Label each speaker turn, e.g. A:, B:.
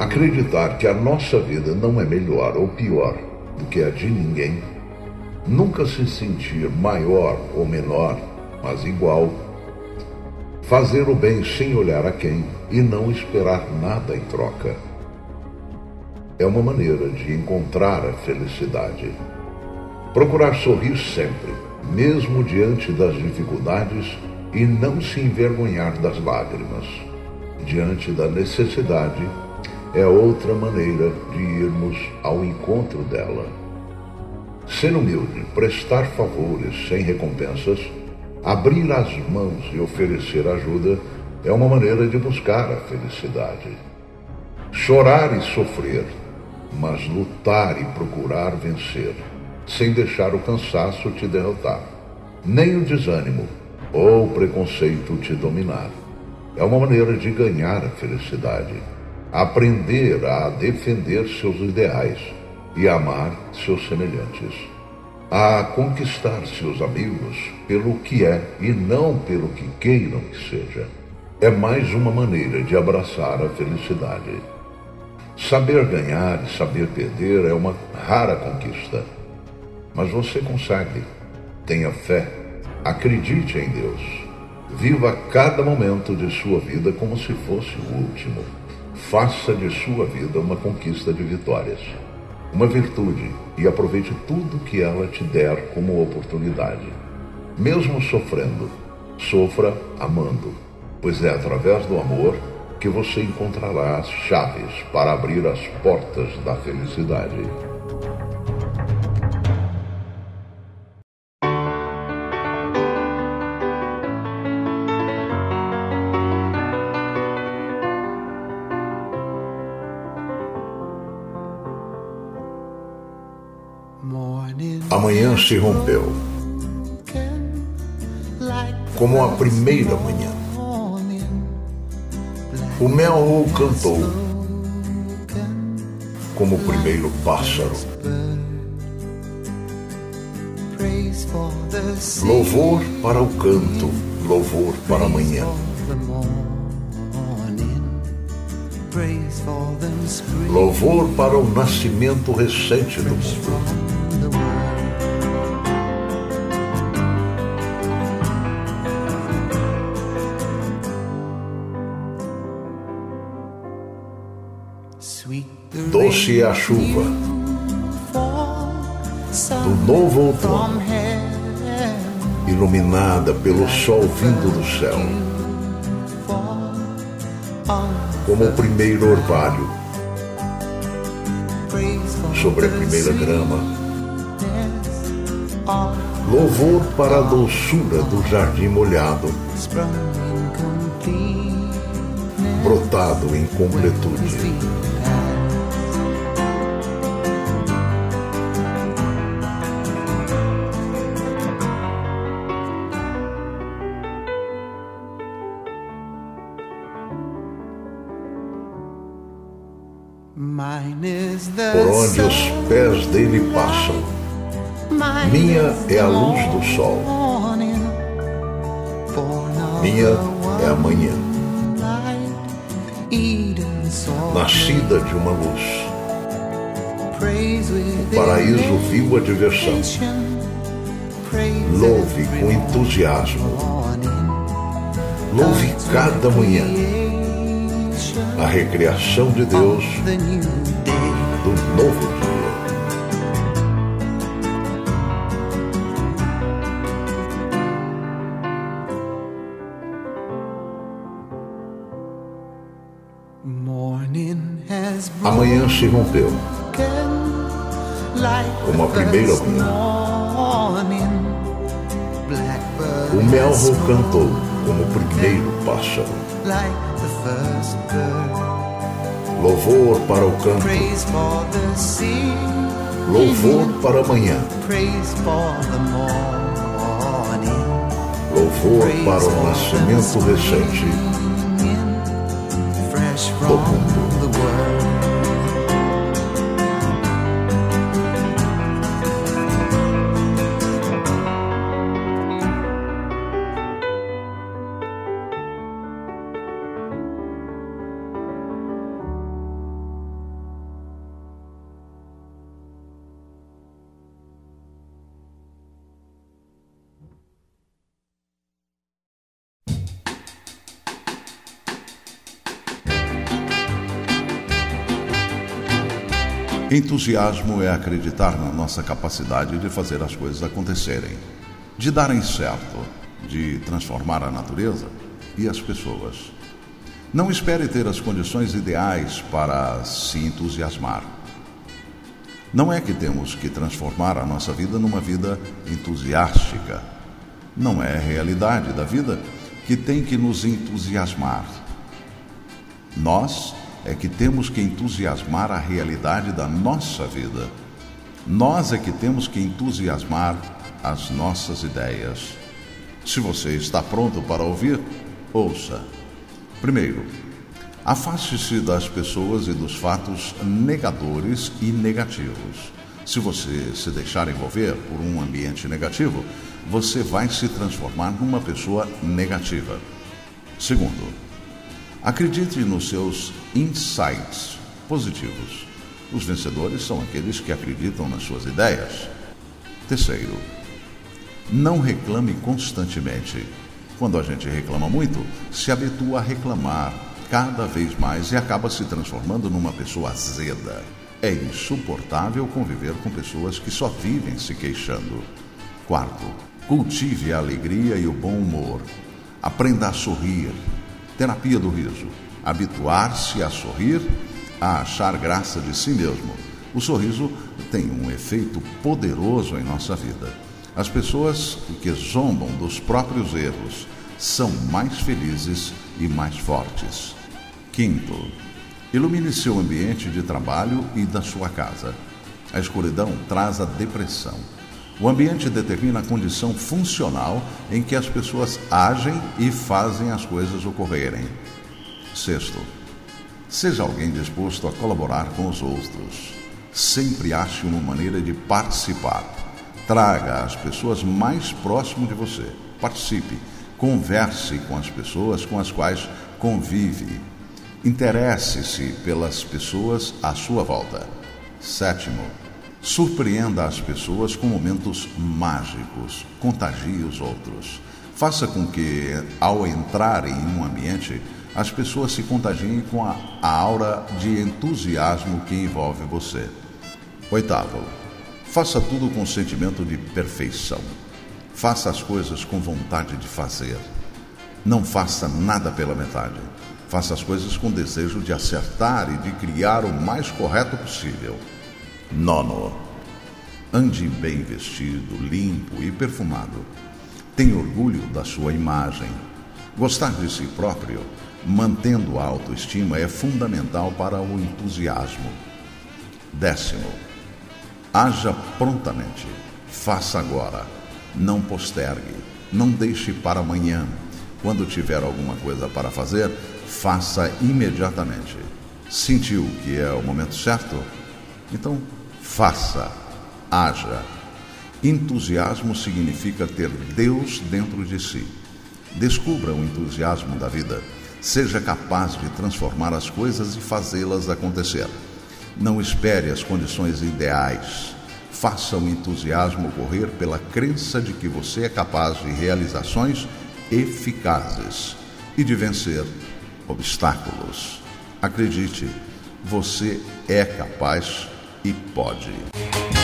A: Acreditar que a nossa vida não é melhor ou pior do que a de ninguém, nunca se sentir maior ou menor, mas igual, fazer o bem sem olhar a quem e não esperar nada em troca. É uma maneira de encontrar a felicidade. Procurar sorrir sempre, mesmo diante das dificuldades, e não se envergonhar das lágrimas. Diante da necessidade, é outra maneira de irmos ao encontro dela. Ser humilde, prestar favores sem recompensas, abrir as mãos e oferecer ajuda é uma maneira de buscar a felicidade. Chorar e sofrer, mas lutar e procurar vencer, sem deixar o cansaço te derrotar, nem o desânimo ou o preconceito te dominar. É uma maneira de ganhar a felicidade aprender a defender seus ideais e amar seus semelhantes, a conquistar seus amigos pelo que é e não pelo que queiram que seja. É mais uma maneira de abraçar a felicidade. Saber ganhar e saber perder é uma rara conquista, mas você consegue. Tenha fé, acredite em Deus. Viva cada momento de sua vida como se fosse o último. Faça de sua vida uma conquista de vitórias, uma virtude e aproveite tudo que ela te der como oportunidade. Mesmo sofrendo, sofra amando, pois é através do amor que você encontrará as chaves para abrir as portas da felicidade. Manhã se rompeu. Como a primeira manhã. O mel cantou. Como o primeiro pássaro. Louvor para o canto, louvor para a manhã. Louvor para o nascimento recente do mundo. Doce é a chuva do novo outono, iluminada pelo sol vindo do céu, como o primeiro orvalho sobre a primeira grama. Louvor para a doçura do jardim molhado, brotado em completude. Por onde os pés dele passam. Minha é a luz do sol. Minha é a manhã. Nascida de uma luz. O paraíso viu a diversão. Louve com entusiasmo. Louve cada manhã a recriação de Deus do novo dia. Amanhã se rompeu, como a primeira manhã. O melro cantou como o primeiro pássaro. Louvor para o campo. Louvor para amanhã. Louvor para o nascimento recente do mundo. Entusiasmo é acreditar na nossa capacidade de fazer as coisas acontecerem, de darem certo, de transformar a natureza e as pessoas. Não espere ter as condições ideais para se entusiasmar. Não é que temos que transformar a nossa vida numa vida entusiástica. Não é a realidade da vida que tem que nos entusiasmar. Nós é que temos que entusiasmar a realidade da nossa vida. Nós é que temos que entusiasmar as nossas ideias. Se você está pronto para ouvir, ouça. Primeiro, afaste-se das pessoas e dos fatos negadores e negativos. Se você se deixar envolver por um ambiente negativo, você vai se transformar numa pessoa negativa. Segundo, Acredite nos seus insights positivos. Os vencedores são aqueles que acreditam nas suas ideias. Terceiro, não reclame constantemente. Quando a gente reclama muito, se habitua a reclamar cada vez mais e acaba se transformando numa pessoa azeda. É insuportável conviver com pessoas que só vivem se queixando. Quarto, cultive a alegria e o bom humor. Aprenda a sorrir, Terapia do riso. Habituar-se a sorrir, a achar graça de si mesmo. O sorriso tem um efeito poderoso em nossa vida. As pessoas que zombam dos próprios erros são mais felizes e mais fortes. Quinto, ilumine seu ambiente de trabalho e da sua casa. A escuridão traz a depressão. O ambiente determina a condição funcional em que as pessoas agem e fazem as coisas ocorrerem. Sexto, seja alguém disposto a colaborar com os outros. Sempre ache uma maneira de participar. Traga as pessoas mais próximo de você. Participe. Converse com as pessoas com as quais convive. Interesse-se pelas pessoas à sua volta. Sétimo, Surpreenda as pessoas com momentos mágicos, contagie os outros. Faça com que, ao entrarem em um ambiente, as pessoas se contagiem com a, aura de entusiasmo que envolve você. Oitavo, faça tudo com sentimento de perfeição. Faça as coisas com vontade de fazer. Não faça nada pela metade. Faça as coisas com desejo de acertar e de criar o mais correto possível. Nono. Ande bem vestido, limpo e perfumado. Tenha orgulho da sua imagem. Gostar de si próprio, mantendo a autoestima, é fundamental para o entusiasmo. Décimo. Haja prontamente. Faça agora. Não postergue. Não deixe para amanhã. Quando tiver alguma coisa para fazer, faça imediatamente. Sentiu que é o momento certo? Então, faça, haja. Entusiasmo significa ter Deus dentro de si. Descubra o entusiasmo da vida. Seja capaz de transformar as coisas e fazê-las acontecer. Não espere as condições ideais. Faça o entusiasmo ocorrer pela crença de que você é capaz de realizações eficazes e de vencer obstáculos. Acredite, você é capaz e pode.